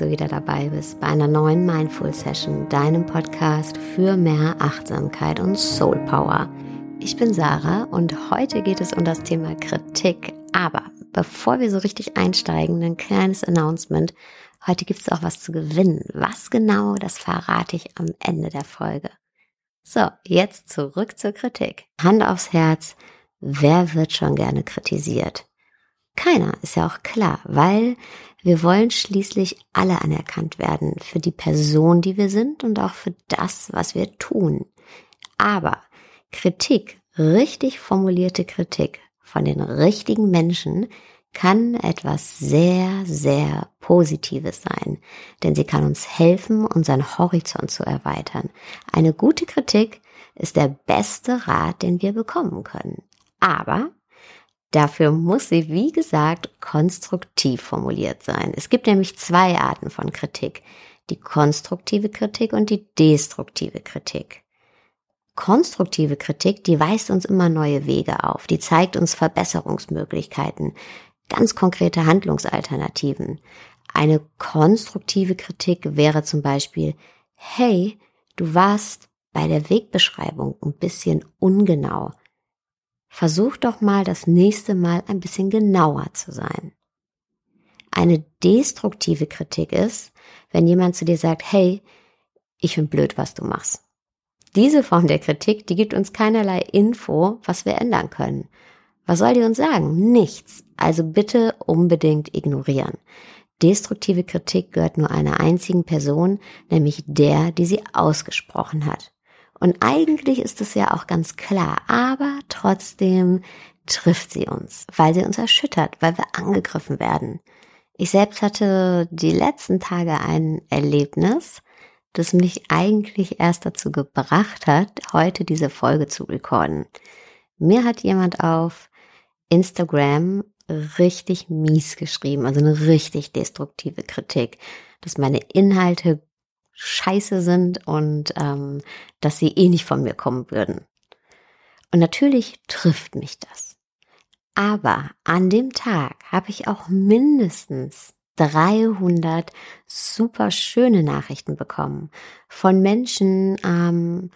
du wieder dabei bist bei einer neuen Mindful Session, deinem Podcast für mehr Achtsamkeit und Soul Power. Ich bin Sarah und heute geht es um das Thema Kritik. Aber bevor wir so richtig einsteigen, ein kleines Announcement. Heute gibt es auch was zu gewinnen. Was genau, das verrate ich am Ende der Folge. So, jetzt zurück zur Kritik. Hand aufs Herz. Wer wird schon gerne kritisiert? Keiner, ist ja auch klar, weil wir wollen schließlich alle anerkannt werden für die Person, die wir sind und auch für das, was wir tun. Aber Kritik, richtig formulierte Kritik von den richtigen Menschen kann etwas sehr, sehr Positives sein, denn sie kann uns helfen, unseren Horizont zu erweitern. Eine gute Kritik ist der beste Rat, den wir bekommen können. Aber Dafür muss sie, wie gesagt, konstruktiv formuliert sein. Es gibt nämlich zwei Arten von Kritik. Die konstruktive Kritik und die destruktive Kritik. Konstruktive Kritik, die weist uns immer neue Wege auf, die zeigt uns Verbesserungsmöglichkeiten, ganz konkrete Handlungsalternativen. Eine konstruktive Kritik wäre zum Beispiel, hey, du warst bei der Wegbeschreibung ein bisschen ungenau. Versuch doch mal das nächste Mal ein bisschen genauer zu sein. Eine destruktive Kritik ist, wenn jemand zu dir sagt, hey, ich finde blöd, was du machst. Diese Form der Kritik, die gibt uns keinerlei Info, was wir ändern können. Was soll die uns sagen? Nichts. Also bitte unbedingt ignorieren. Destruktive Kritik gehört nur einer einzigen Person, nämlich der, die sie ausgesprochen hat. Und eigentlich ist es ja auch ganz klar, aber trotzdem trifft sie uns, weil sie uns erschüttert, weil wir angegriffen werden. Ich selbst hatte die letzten Tage ein Erlebnis, das mich eigentlich erst dazu gebracht hat, heute diese Folge zu recorden. Mir hat jemand auf Instagram richtig mies geschrieben, also eine richtig destruktive Kritik, dass meine Inhalte scheiße sind und ähm, dass sie eh nicht von mir kommen würden. Und natürlich trifft mich das. Aber an dem Tag habe ich auch mindestens 300 super schöne Nachrichten bekommen von Menschen, ähm,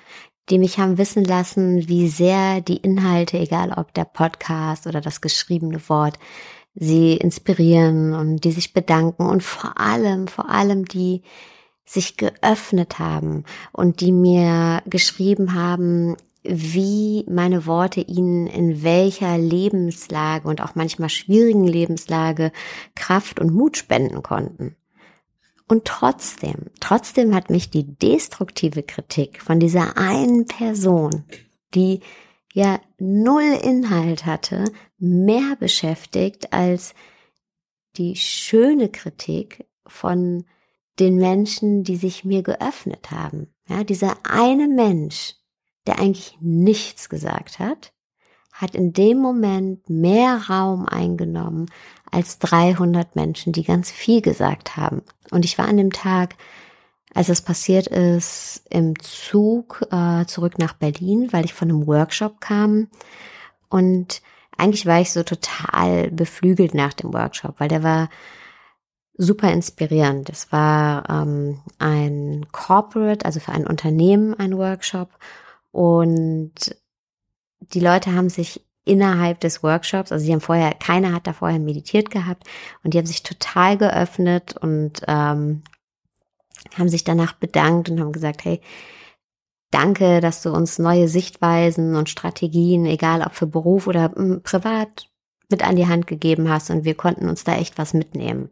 die mich haben wissen lassen, wie sehr die Inhalte, egal ob der Podcast oder das geschriebene Wort, sie inspirieren und die sich bedanken und vor allem, vor allem die, sich geöffnet haben und die mir geschrieben haben, wie meine Worte ihnen in welcher Lebenslage und auch manchmal schwierigen Lebenslage Kraft und Mut spenden konnten. Und trotzdem, trotzdem hat mich die destruktive Kritik von dieser einen Person, die ja null Inhalt hatte, mehr beschäftigt als die schöne Kritik von den Menschen, die sich mir geöffnet haben. Ja, dieser eine Mensch, der eigentlich nichts gesagt hat, hat in dem Moment mehr Raum eingenommen als 300 Menschen, die ganz viel gesagt haben. Und ich war an dem Tag, als es passiert ist, im Zug äh, zurück nach Berlin, weil ich von einem Workshop kam. Und eigentlich war ich so total beflügelt nach dem Workshop, weil der war super inspirierend. Es war ähm, ein Corporate, also für ein Unternehmen ein Workshop und die Leute haben sich innerhalb des Workshops, also sie haben vorher, keiner hat da vorher meditiert gehabt und die haben sich total geöffnet und ähm, haben sich danach bedankt und haben gesagt, hey, danke, dass du uns neue Sichtweisen und Strategien, egal ob für Beruf oder hm, privat, mit an die Hand gegeben hast und wir konnten uns da echt was mitnehmen.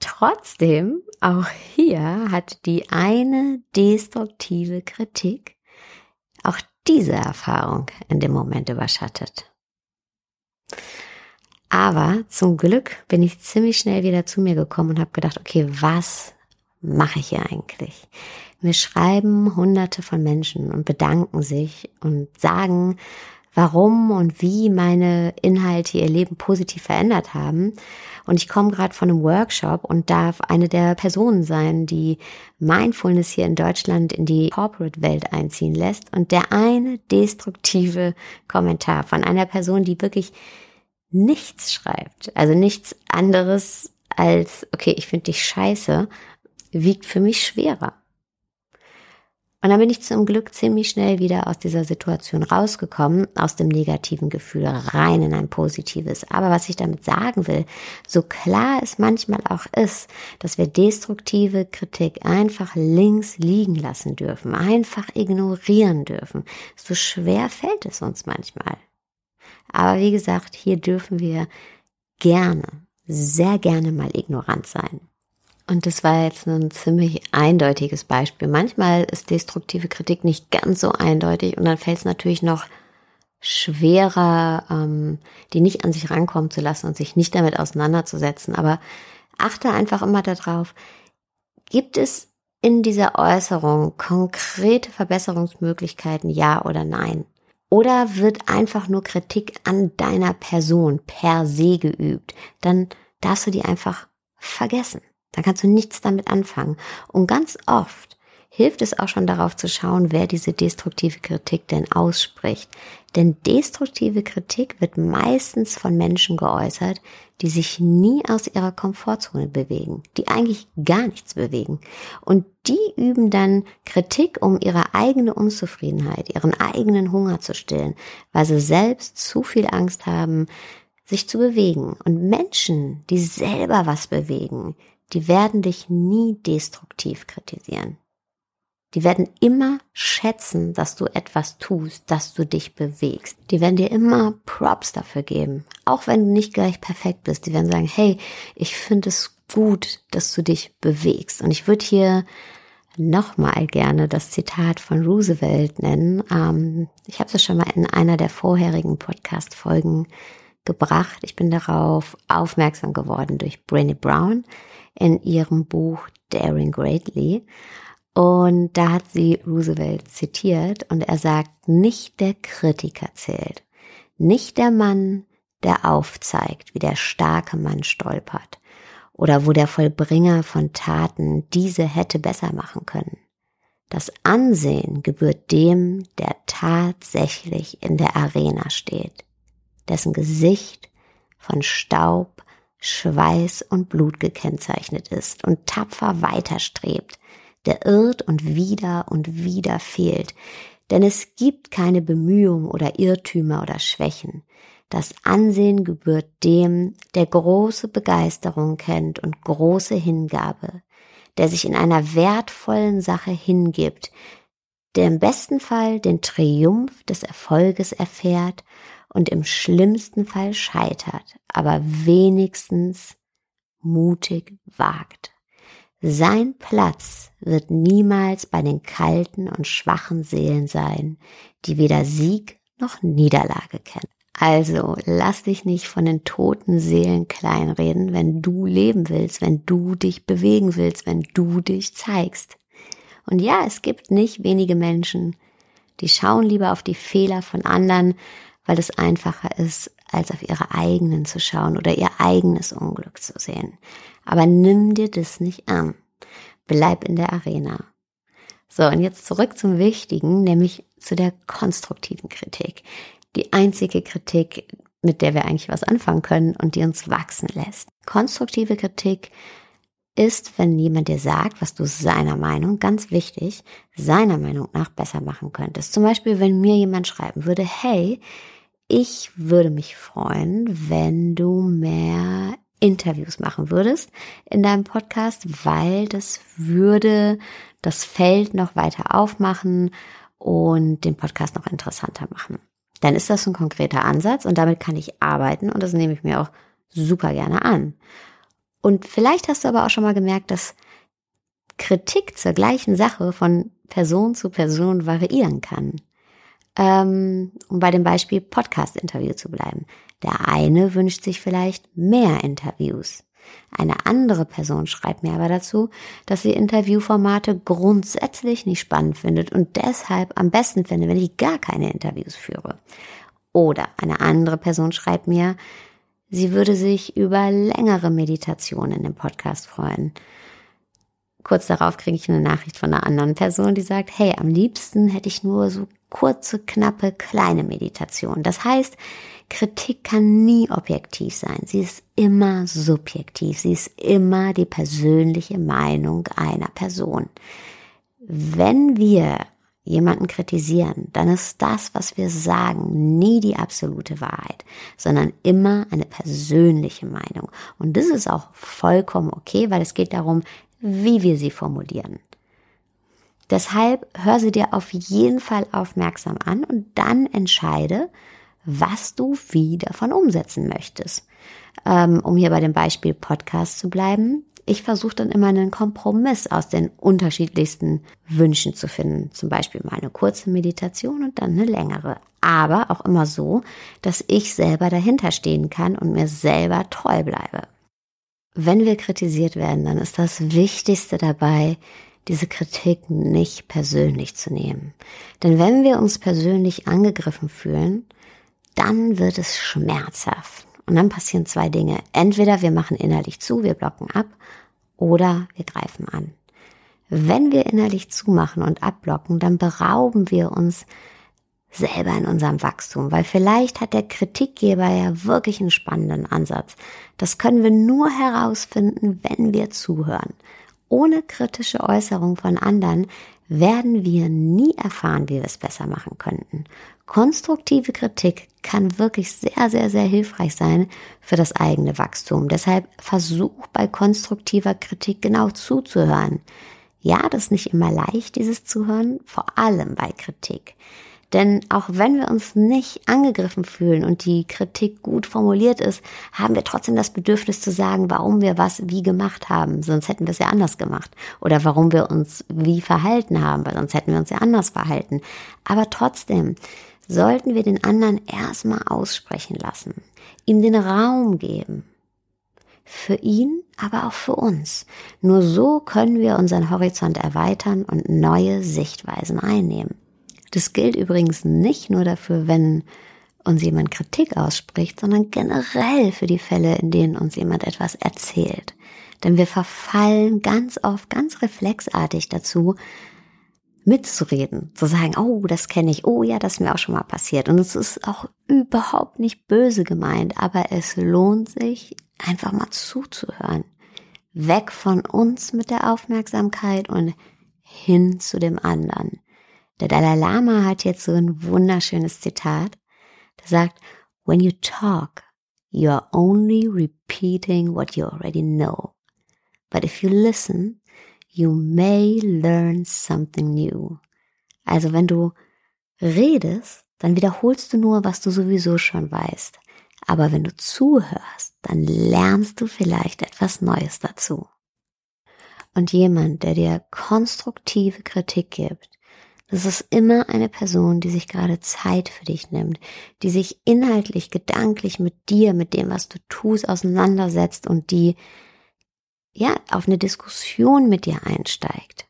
Trotzdem, auch hier hat die eine destruktive Kritik auch diese Erfahrung in dem Moment überschattet. Aber zum Glück bin ich ziemlich schnell wieder zu mir gekommen und habe gedacht, okay, was mache ich hier eigentlich? Mir schreiben hunderte von Menschen und bedanken sich und sagen, warum und wie meine Inhalte ihr Leben positiv verändert haben. Und ich komme gerade von einem Workshop und darf eine der Personen sein, die Mindfulness hier in Deutschland in die Corporate-Welt einziehen lässt. Und der eine destruktive Kommentar von einer Person, die wirklich nichts schreibt, also nichts anderes als, okay, ich finde dich scheiße, wiegt für mich schwerer. Und dann bin ich zum Glück ziemlich schnell wieder aus dieser Situation rausgekommen, aus dem negativen Gefühl rein in ein positives. Aber was ich damit sagen will, so klar es manchmal auch ist, dass wir destruktive Kritik einfach links liegen lassen dürfen, einfach ignorieren dürfen, so schwer fällt es uns manchmal. Aber wie gesagt, hier dürfen wir gerne, sehr gerne mal ignorant sein. Und das war jetzt ein ziemlich eindeutiges Beispiel. Manchmal ist destruktive Kritik nicht ganz so eindeutig und dann fällt es natürlich noch schwerer, ähm, die nicht an sich rankommen zu lassen und sich nicht damit auseinanderzusetzen. Aber achte einfach immer darauf, gibt es in dieser Äußerung konkrete Verbesserungsmöglichkeiten, ja oder nein? Oder wird einfach nur Kritik an deiner Person per se geübt? Dann darfst du die einfach vergessen. Dann kannst du nichts damit anfangen. Und ganz oft hilft es auch schon darauf zu schauen, wer diese destruktive Kritik denn ausspricht. Denn destruktive Kritik wird meistens von Menschen geäußert, die sich nie aus ihrer Komfortzone bewegen, die eigentlich gar nichts bewegen. Und die üben dann Kritik, um ihre eigene Unzufriedenheit, ihren eigenen Hunger zu stillen, weil sie selbst zu viel Angst haben, sich zu bewegen. Und Menschen, die selber was bewegen, die werden dich nie destruktiv kritisieren. Die werden immer schätzen, dass du etwas tust, dass du dich bewegst. Die werden dir immer Props dafür geben. Auch wenn du nicht gleich perfekt bist. Die werden sagen, hey, ich finde es gut, dass du dich bewegst. Und ich würde hier nochmal gerne das Zitat von Roosevelt nennen. Ähm, ich habe es schon mal in einer der vorherigen Podcast-Folgen gebracht. Ich bin darauf aufmerksam geworden durch Brené Brown in ihrem Buch Daring Greatly. Und da hat sie Roosevelt zitiert und er sagt, nicht der Kritiker zählt, nicht der Mann, der aufzeigt, wie der starke Mann stolpert oder wo der Vollbringer von Taten diese hätte besser machen können. Das Ansehen gebührt dem, der tatsächlich in der Arena steht, dessen Gesicht von Staub, Schweiß und Blut gekennzeichnet ist und tapfer weiterstrebt, der irrt und wieder und wieder fehlt. Denn es gibt keine Bemühung oder Irrtümer oder Schwächen. Das Ansehen gebührt dem, der große Begeisterung kennt und große Hingabe, der sich in einer wertvollen Sache hingibt, der im besten Fall den Triumph des Erfolges erfährt und im schlimmsten Fall scheitert, aber wenigstens mutig wagt. Sein Platz wird niemals bei den kalten und schwachen Seelen sein, die weder Sieg noch Niederlage kennen. Also lass dich nicht von den toten Seelen kleinreden, wenn du leben willst, wenn du dich bewegen willst, wenn du dich zeigst. Und ja, es gibt nicht wenige Menschen, die schauen lieber auf die Fehler von anderen, weil es einfacher ist, als auf ihre eigenen zu schauen oder ihr eigenes Unglück zu sehen. Aber nimm dir das nicht an. Bleib in der Arena. So, und jetzt zurück zum Wichtigen, nämlich zu der konstruktiven Kritik. Die einzige Kritik, mit der wir eigentlich was anfangen können und die uns wachsen lässt. Konstruktive Kritik ist, wenn jemand dir sagt, was du seiner Meinung, ganz wichtig, seiner Meinung nach besser machen könntest. Zum Beispiel, wenn mir jemand schreiben würde, hey, ich würde mich freuen, wenn du mehr Interviews machen würdest in deinem Podcast, weil das würde das Feld noch weiter aufmachen und den Podcast noch interessanter machen. Dann ist das ein konkreter Ansatz und damit kann ich arbeiten und das nehme ich mir auch super gerne an. Und vielleicht hast du aber auch schon mal gemerkt, dass Kritik zur gleichen Sache von Person zu Person variieren kann ähm, um bei dem Beispiel Podcast-Interview zu bleiben. Der eine wünscht sich vielleicht mehr Interviews. Eine andere Person schreibt mir aber dazu, dass sie Interviewformate grundsätzlich nicht spannend findet und deshalb am besten finde, wenn ich gar keine Interviews führe. Oder eine andere Person schreibt mir, sie würde sich über längere Meditationen in dem Podcast freuen. Kurz darauf kriege ich eine Nachricht von einer anderen Person, die sagt, hey, am liebsten hätte ich nur so kurze, knappe, kleine Meditation. Das heißt, Kritik kann nie objektiv sein. Sie ist immer subjektiv. Sie ist immer die persönliche Meinung einer Person. Wenn wir jemanden kritisieren, dann ist das, was wir sagen, nie die absolute Wahrheit, sondern immer eine persönliche Meinung. Und das ist auch vollkommen okay, weil es geht darum, wie wir sie formulieren. Deshalb hör sie dir auf jeden Fall aufmerksam an und dann entscheide, was du wie davon umsetzen möchtest. Ähm, um hier bei dem Beispiel Podcast zu bleiben, ich versuche dann immer einen Kompromiss aus den unterschiedlichsten Wünschen zu finden. Zum Beispiel mal eine kurze Meditation und dann eine längere. Aber auch immer so, dass ich selber dahinter stehen kann und mir selber treu bleibe. Wenn wir kritisiert werden, dann ist das Wichtigste dabei, diese Kritik nicht persönlich zu nehmen. Denn wenn wir uns persönlich angegriffen fühlen, dann wird es schmerzhaft. Und dann passieren zwei Dinge. Entweder wir machen innerlich zu, wir blocken ab, oder wir greifen an. Wenn wir innerlich zumachen und abblocken, dann berauben wir uns selber in unserem Wachstum, weil vielleicht hat der Kritikgeber ja wirklich einen spannenden Ansatz. Das können wir nur herausfinden, wenn wir zuhören. Ohne kritische Äußerung von anderen werden wir nie erfahren, wie wir es besser machen könnten. Konstruktive Kritik kann wirklich sehr, sehr, sehr hilfreich sein für das eigene Wachstum. Deshalb versuch bei konstruktiver Kritik genau zuzuhören. Ja, das ist nicht immer leicht, dieses Zuhören, vor allem bei Kritik. Denn auch wenn wir uns nicht angegriffen fühlen und die Kritik gut formuliert ist, haben wir trotzdem das Bedürfnis zu sagen, warum wir was wie gemacht haben. Sonst hätten wir es ja anders gemacht. Oder warum wir uns wie verhalten haben, weil sonst hätten wir uns ja anders verhalten. Aber trotzdem sollten wir den anderen erstmal aussprechen lassen, ihm den Raum geben. Für ihn, aber auch für uns. Nur so können wir unseren Horizont erweitern und neue Sichtweisen einnehmen. Das gilt übrigens nicht nur dafür, wenn uns jemand Kritik ausspricht, sondern generell für die Fälle, in denen uns jemand etwas erzählt. Denn wir verfallen ganz oft, ganz reflexartig dazu, mitzureden, zu sagen, oh, das kenne ich, oh ja, das ist mir auch schon mal passiert. Und es ist auch überhaupt nicht böse gemeint, aber es lohnt sich, einfach mal zuzuhören. Weg von uns mit der Aufmerksamkeit und hin zu dem anderen. Der Dalai Lama hat jetzt so ein wunderschönes Zitat. Der sagt, when you talk, you are only repeating what you already know. But if you listen, you may learn something new. Also wenn du redest, dann wiederholst du nur, was du sowieso schon weißt. Aber wenn du zuhörst, dann lernst du vielleicht etwas Neues dazu. Und jemand, der dir konstruktive Kritik gibt, das ist immer eine Person, die sich gerade Zeit für dich nimmt, die sich inhaltlich, gedanklich mit dir, mit dem, was du tust, auseinandersetzt und die, ja, auf eine Diskussion mit dir einsteigt.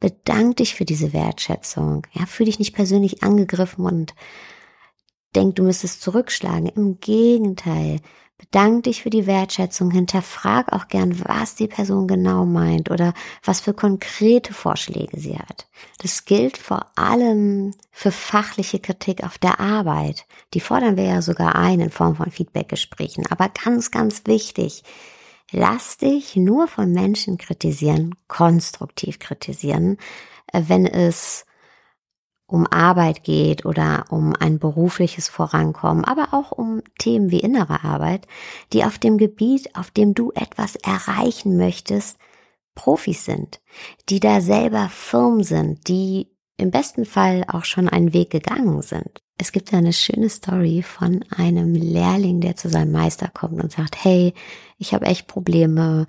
Bedank dich für diese Wertschätzung. Ja, fühl dich nicht persönlich angegriffen und denk, du müsstest zurückschlagen. Im Gegenteil. Bedank dich für die Wertschätzung, hinterfrag auch gern, was die Person genau meint oder was für konkrete Vorschläge sie hat. Das gilt vor allem für fachliche Kritik auf der Arbeit. Die fordern wir ja sogar ein in Form von Feedbackgesprächen. Aber ganz, ganz wichtig, lass dich nur von Menschen kritisieren, konstruktiv kritisieren, äh, wenn es um Arbeit geht oder um ein berufliches Vorankommen, aber auch um Themen wie innere Arbeit, die auf dem Gebiet, auf dem du etwas erreichen möchtest, Profis sind, die da selber firm sind, die im besten Fall auch schon einen Weg gegangen sind. Es gibt eine schöne Story von einem Lehrling, der zu seinem Meister kommt und sagt, hey, ich habe echt Probleme,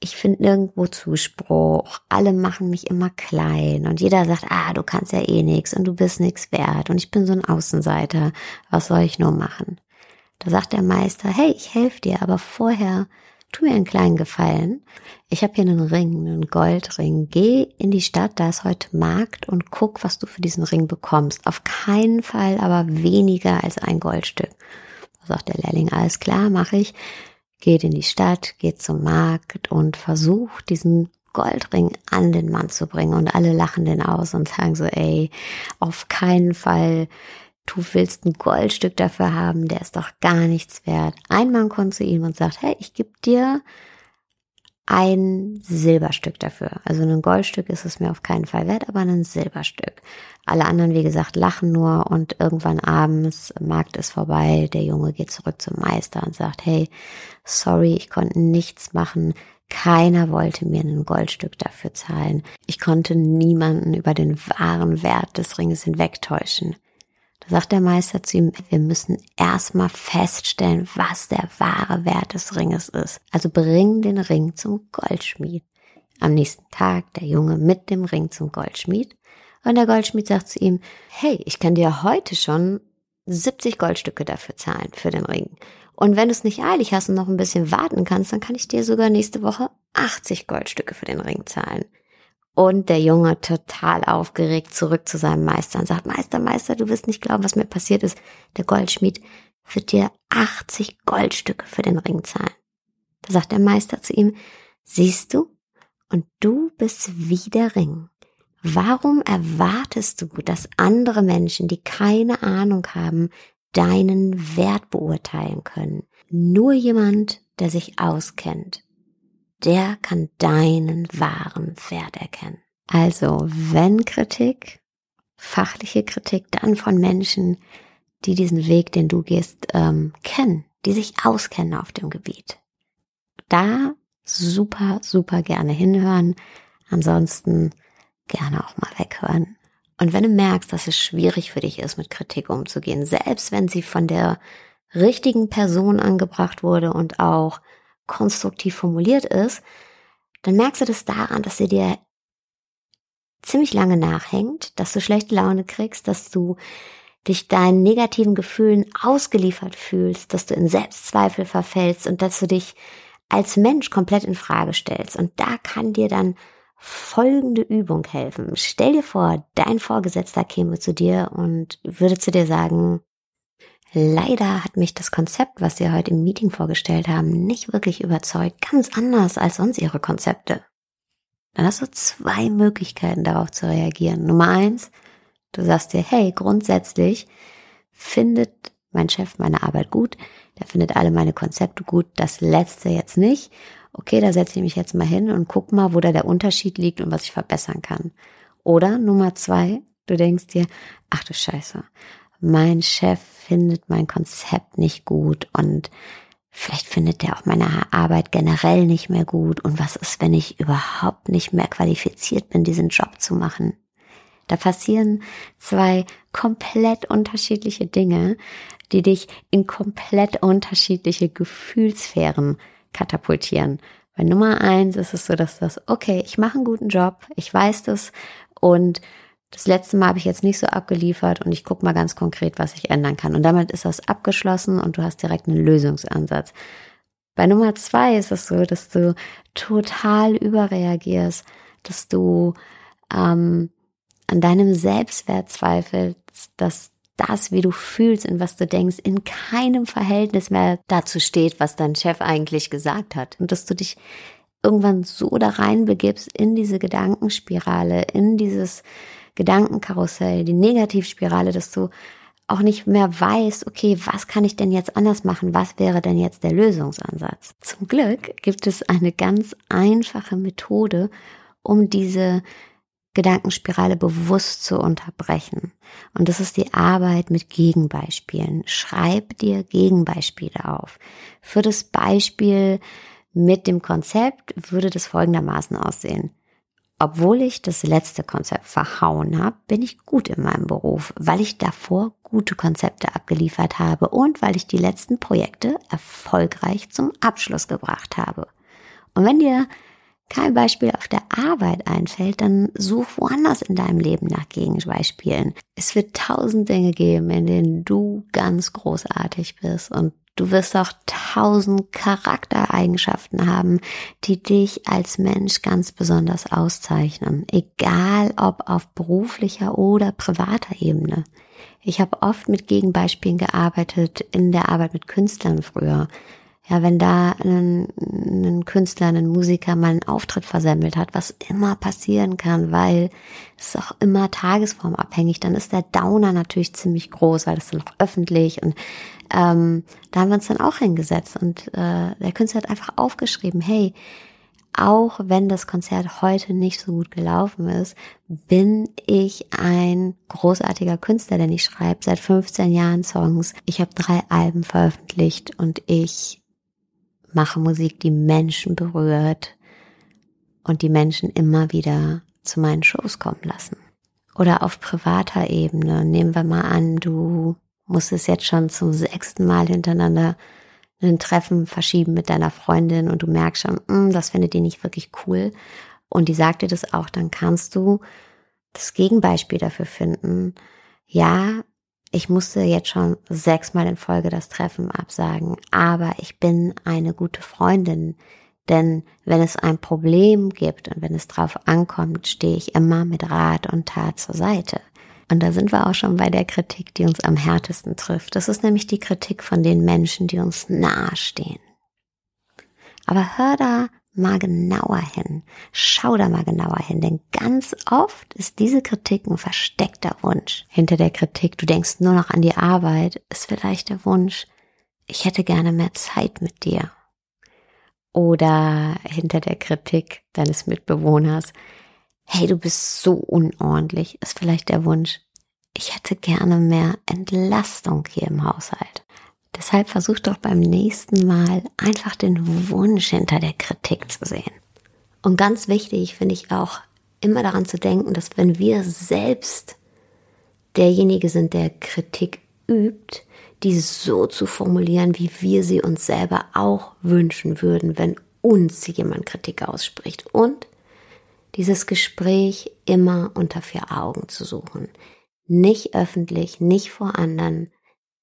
ich finde nirgendwo Zuspruch. Alle machen mich immer klein und jeder sagt, ah, du kannst ja eh nix und du bist nix wert und ich bin so ein Außenseiter. Was soll ich nur machen? Da sagt der Meister, hey, ich helfe dir, aber vorher tu mir einen kleinen Gefallen. Ich habe hier einen Ring, einen Goldring. Geh in die Stadt, da ist heute Markt und guck, was du für diesen Ring bekommst. Auf keinen Fall aber weniger als ein Goldstück. Sagt der Lehrling, alles klar, mache ich geht in die Stadt, geht zum Markt und versucht diesen Goldring an den Mann zu bringen und alle lachen den aus und sagen so, ey, auf keinen Fall, du willst ein Goldstück dafür haben, der ist doch gar nichts wert. Ein Mann kommt zu ihm und sagt, hey, ich gebe dir ein Silberstück dafür. Also ein Goldstück ist es mir auf keinen Fall wert, aber ein Silberstück. Alle anderen, wie gesagt, lachen nur und irgendwann abends, Markt ist vorbei, der Junge geht zurück zum Meister und sagt, hey, sorry, ich konnte nichts machen. Keiner wollte mir ein Goldstück dafür zahlen. Ich konnte niemanden über den wahren Wert des Ringes hinwegtäuschen. Sagt der Meister zu ihm, wir müssen erstmal feststellen, was der wahre Wert des Ringes ist. Also bring den Ring zum Goldschmied. Am nächsten Tag der Junge mit dem Ring zum Goldschmied. Und der Goldschmied sagt zu ihm, hey, ich kann dir heute schon 70 Goldstücke dafür zahlen, für den Ring. Und wenn du es nicht eilig hast und noch ein bisschen warten kannst, dann kann ich dir sogar nächste Woche 80 Goldstücke für den Ring zahlen. Und der Junge total aufgeregt zurück zu seinem Meister und sagt, Meister, Meister, du wirst nicht glauben, was mir passiert ist. Der Goldschmied wird dir 80 Goldstücke für den Ring zahlen. Da sagt der Meister zu ihm, siehst du? Und du bist wie der Ring. Warum erwartest du, dass andere Menschen, die keine Ahnung haben, deinen Wert beurteilen können? Nur jemand, der sich auskennt, der kann deinen wahren Wert erkennen. Also, wenn Kritik, fachliche Kritik, dann von Menschen, die diesen Weg, den du gehst, ähm, kennen, die sich auskennen auf dem Gebiet. Da super, super gerne hinhören. Ansonsten gerne auch mal weghören. Und wenn du merkst, dass es schwierig für dich ist, mit Kritik umzugehen, selbst wenn sie von der richtigen Person angebracht wurde und auch konstruktiv formuliert ist, dann merkst du das daran, dass sie dir ziemlich lange nachhängt, dass du schlechte Laune kriegst, dass du dich deinen negativen Gefühlen ausgeliefert fühlst, dass du in Selbstzweifel verfällst und dass du dich als Mensch komplett in Frage stellst. Und da kann dir dann folgende Übung helfen. Stell dir vor, dein Vorgesetzter käme zu dir und würde zu dir sagen, Leider hat mich das Konzept, was Sie heute im Meeting vorgestellt haben, nicht wirklich überzeugt. Ganz anders als sonst Ihre Konzepte. Dann hast du zwei Möglichkeiten darauf zu reagieren. Nummer eins, du sagst dir, hey, grundsätzlich findet mein Chef meine Arbeit gut, der findet alle meine Konzepte gut, das letzte jetzt nicht. Okay, da setze ich mich jetzt mal hin und guck mal, wo da der Unterschied liegt und was ich verbessern kann. Oder Nummer zwei, du denkst dir, ach du Scheiße, mein Chef findet mein Konzept nicht gut und vielleicht findet er auch meine Arbeit generell nicht mehr gut und was ist, wenn ich überhaupt nicht mehr qualifiziert bin, diesen Job zu machen? Da passieren zwei komplett unterschiedliche Dinge, die dich in komplett unterschiedliche Gefühlsphären katapultieren. Bei Nummer eins ist es so, dass das, okay, ich mache einen guten Job, ich weiß das und das letzte Mal habe ich jetzt nicht so abgeliefert und ich gucke mal ganz konkret, was ich ändern kann. Und damit ist das abgeschlossen und du hast direkt einen Lösungsansatz. Bei Nummer zwei ist es so, dass du total überreagierst, dass du ähm, an deinem Selbstwert zweifelst, dass das, wie du fühlst und was du denkst, in keinem Verhältnis mehr dazu steht, was dein Chef eigentlich gesagt hat. Und dass du dich irgendwann so da reinbegibst in diese Gedankenspirale, in dieses Gedankenkarussell, die Negativspirale, dass du auch nicht mehr weißt, okay, was kann ich denn jetzt anders machen? Was wäre denn jetzt der Lösungsansatz? Zum Glück gibt es eine ganz einfache Methode, um diese Gedankenspirale bewusst zu unterbrechen. Und das ist die Arbeit mit Gegenbeispielen. Schreib dir Gegenbeispiele auf. Für das Beispiel mit dem Konzept würde das folgendermaßen aussehen. Obwohl ich das letzte Konzept verhauen habe, bin ich gut in meinem Beruf, weil ich davor gute Konzepte abgeliefert habe und weil ich die letzten Projekte erfolgreich zum Abschluss gebracht habe. Und wenn dir kein Beispiel auf der Arbeit einfällt, dann such woanders in deinem Leben nach Gegenbeispielen. Es wird tausend Dinge geben, in denen du ganz großartig bist und Du wirst auch tausend Charaktereigenschaften haben, die dich als Mensch ganz besonders auszeichnen, egal ob auf beruflicher oder privater Ebene. Ich habe oft mit Gegenbeispielen gearbeitet in der Arbeit mit Künstlern früher. Ja, wenn da ein, ein Künstler, ein Musiker mal einen Auftritt versemmelt hat, was immer passieren kann, weil es ist auch immer tagesformabhängig, dann ist der Downer natürlich ziemlich groß, weil das ist dann auch öffentlich und ähm, da haben wir uns dann auch hingesetzt und äh, der Künstler hat einfach aufgeschrieben, hey, auch wenn das Konzert heute nicht so gut gelaufen ist, bin ich ein großartiger Künstler, denn ich schreibe seit 15 Jahren Songs. Ich habe drei Alben veröffentlicht und ich mache Musik, die Menschen berührt und die Menschen immer wieder zu meinen Shows kommen lassen. Oder auf privater Ebene, nehmen wir mal an, du musstest jetzt schon zum sechsten Mal hintereinander ein Treffen verschieben mit deiner Freundin und du merkst schon, mm, das findet die nicht wirklich cool und die sagt dir das auch, dann kannst du das Gegenbeispiel dafür finden. Ja, ich musste jetzt schon sechsmal in Folge das Treffen absagen, aber ich bin eine gute Freundin. Denn wenn es ein Problem gibt und wenn es drauf ankommt, stehe ich immer mit Rat und Tat zur Seite. Und da sind wir auch schon bei der Kritik, die uns am härtesten trifft. Das ist nämlich die Kritik von den Menschen, die uns nahestehen. Aber hör da mal genauer hin. Schau da mal genauer hin, denn ganz oft ist diese Kritik ein versteckter Wunsch. Hinter der Kritik, du denkst nur noch an die Arbeit, ist vielleicht der Wunsch, ich hätte gerne mehr Zeit mit dir. Oder hinter der Kritik deines Mitbewohners, hey, du bist so unordentlich, ist vielleicht der Wunsch, ich hätte gerne mehr Entlastung hier im Haushalt. Deshalb versuch doch beim nächsten Mal einfach den Wunsch hinter der Kritik zu sehen. Und ganz wichtig finde ich auch immer daran zu denken, dass wenn wir selbst derjenige sind, der Kritik übt, die so zu formulieren, wie wir sie uns selber auch wünschen würden, wenn uns jemand Kritik ausspricht. Und dieses Gespräch immer unter vier Augen zu suchen. Nicht öffentlich, nicht vor anderen,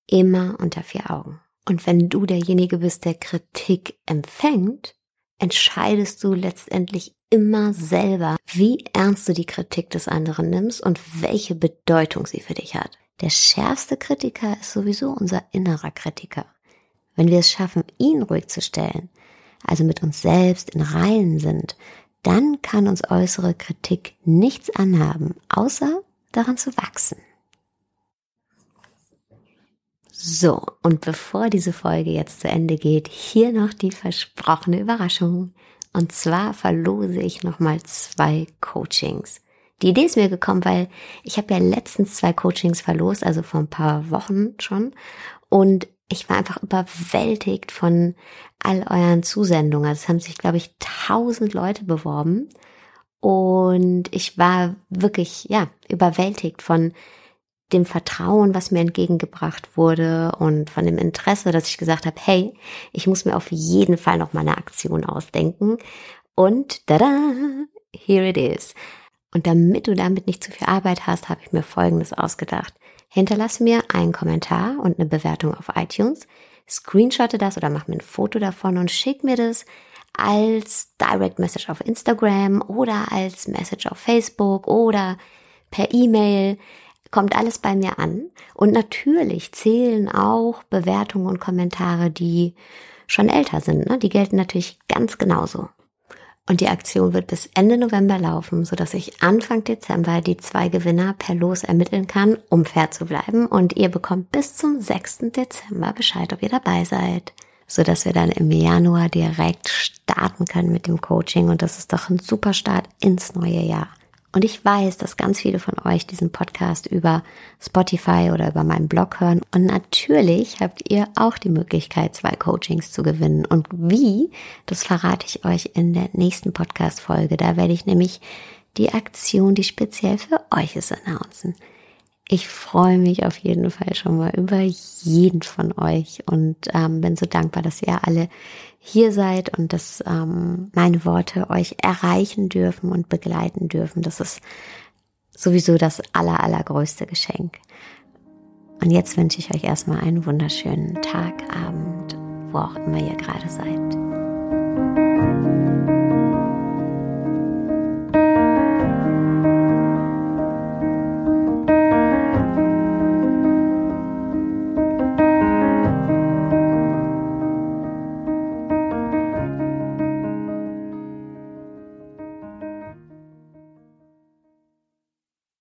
immer unter vier Augen. Und wenn du derjenige bist, der Kritik empfängt, entscheidest du letztendlich immer selber, wie ernst du die Kritik des anderen nimmst und welche Bedeutung sie für dich hat. Der schärfste Kritiker ist sowieso unser innerer Kritiker. Wenn wir es schaffen, ihn ruhig zu stellen, also mit uns selbst in Reihen sind, dann kann uns äußere Kritik nichts anhaben, außer daran zu wachsen. So, und bevor diese Folge jetzt zu Ende geht, hier noch die versprochene Überraschung. Und zwar verlose ich nochmal zwei Coachings. Die Idee ist mir gekommen, weil ich habe ja letztens zwei Coachings verlost, also vor ein paar Wochen schon. Und ich war einfach überwältigt von all euren Zusendungen. Also es haben sich, glaube ich, tausend Leute beworben. Und ich war wirklich, ja, überwältigt von dem Vertrauen, was mir entgegengebracht wurde und von dem Interesse, dass ich gesagt habe, hey, ich muss mir auf jeden Fall noch mal eine Aktion ausdenken. Und tada, here it is. Und damit du damit nicht zu viel Arbeit hast, habe ich mir Folgendes ausgedacht. Hinterlasse mir einen Kommentar und eine Bewertung auf iTunes, screenshotte das oder mach mir ein Foto davon und schick mir das als Direct Message auf Instagram oder als Message auf Facebook oder per E-Mail kommt alles bei mir an. Und natürlich zählen auch Bewertungen und Kommentare, die schon älter sind. Ne? Die gelten natürlich ganz genauso. Und die Aktion wird bis Ende November laufen, so dass ich Anfang Dezember die zwei Gewinner per Los ermitteln kann, um fair zu bleiben. Und ihr bekommt bis zum 6. Dezember Bescheid, ob ihr dabei seid, so dass wir dann im Januar direkt starten können mit dem Coaching. Und das ist doch ein super Start ins neue Jahr. Und ich weiß, dass ganz viele von euch diesen Podcast über Spotify oder über meinen Blog hören. Und natürlich habt ihr auch die Möglichkeit, zwei Coachings zu gewinnen. Und wie, das verrate ich euch in der nächsten Podcast-Folge. Da werde ich nämlich die Aktion, die speziell für euch ist, announcen. Ich freue mich auf jeden Fall schon mal über jeden von euch und ähm, bin so dankbar, dass ihr alle hier seid und dass ähm, meine Worte euch erreichen dürfen und begleiten dürfen. Das ist sowieso das aller, allergrößte Geschenk. Und jetzt wünsche ich euch erstmal einen wunderschönen Tag, Abend, wo auch immer ihr gerade seid.